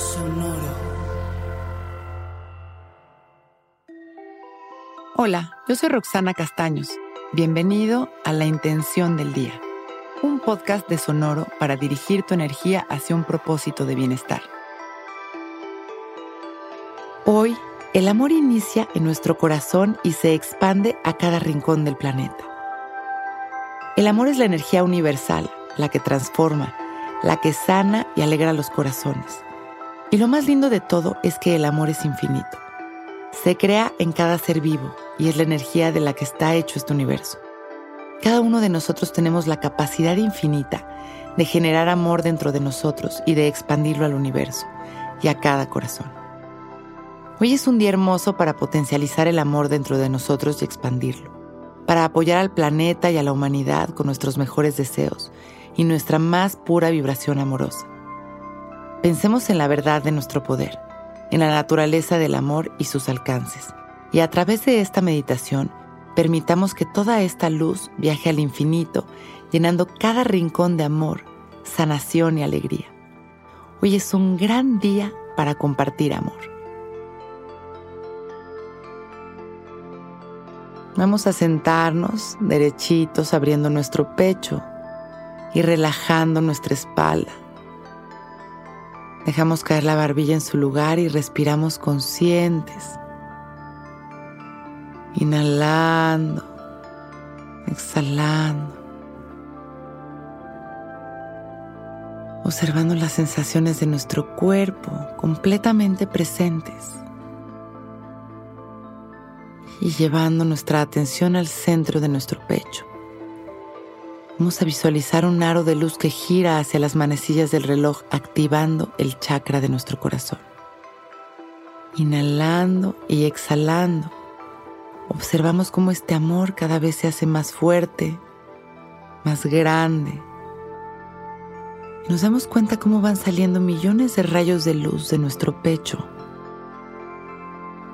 Sonoro. Hola, yo soy Roxana Castaños. Bienvenido a La Intención del Día, un podcast de Sonoro para dirigir tu energía hacia un propósito de bienestar. Hoy, el amor inicia en nuestro corazón y se expande a cada rincón del planeta. El amor es la energía universal, la que transforma, la que sana y alegra los corazones. Y lo más lindo de todo es que el amor es infinito. Se crea en cada ser vivo y es la energía de la que está hecho este universo. Cada uno de nosotros tenemos la capacidad infinita de generar amor dentro de nosotros y de expandirlo al universo y a cada corazón. Hoy es un día hermoso para potencializar el amor dentro de nosotros y expandirlo, para apoyar al planeta y a la humanidad con nuestros mejores deseos y nuestra más pura vibración amorosa. Pensemos en la verdad de nuestro poder, en la naturaleza del amor y sus alcances y a través de esta meditación, permitamos que toda esta luz viaje al infinito, llenando cada rincón de amor, sanación y alegría. Hoy es un gran día para compartir amor. Vamos a sentarnos derechitos, abriendo nuestro pecho y relajando nuestra espalda. Dejamos caer la barbilla en su lugar y respiramos conscientes Inhalando, exhalando. Observando las sensaciones de nuestro cuerpo completamente presentes. Y llevando nuestra atención al centro de nuestro pecho. Vamos a visualizar un aro de luz que gira hacia las manecillas del reloj activando el chakra de nuestro corazón. Inhalando y exhalando observamos cómo este amor cada vez se hace más fuerte, más grande. Nos damos cuenta cómo van saliendo millones de rayos de luz de nuestro pecho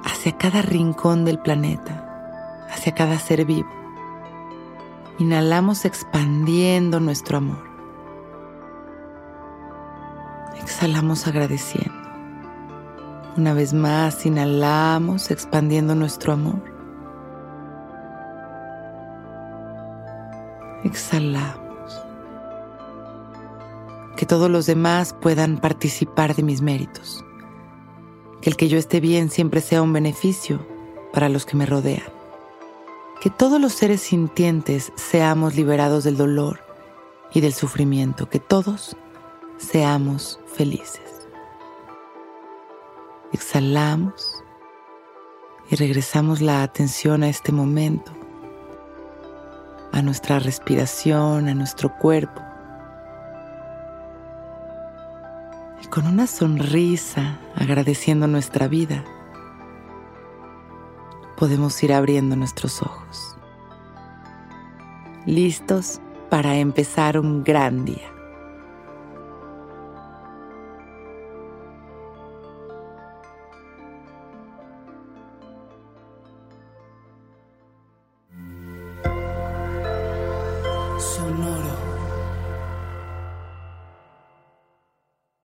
hacia cada rincón del planeta, hacia cada ser vivo. Inhalamos expandiendo nuestro amor. Exhalamos agradeciendo. Una vez más, inhalamos expandiendo nuestro amor. exhalamos. Que todos los demás puedan participar de mis méritos. Que el que yo esté bien siempre sea un beneficio para los que me rodean. Que todos los seres sintientes seamos liberados del dolor y del sufrimiento. Que todos seamos felices. Exhalamos y regresamos la atención a este momento a nuestra respiración, a nuestro cuerpo. Y con una sonrisa, agradeciendo nuestra vida, podemos ir abriendo nuestros ojos. Listos para empezar un gran día. Sonoro.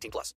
18 plus.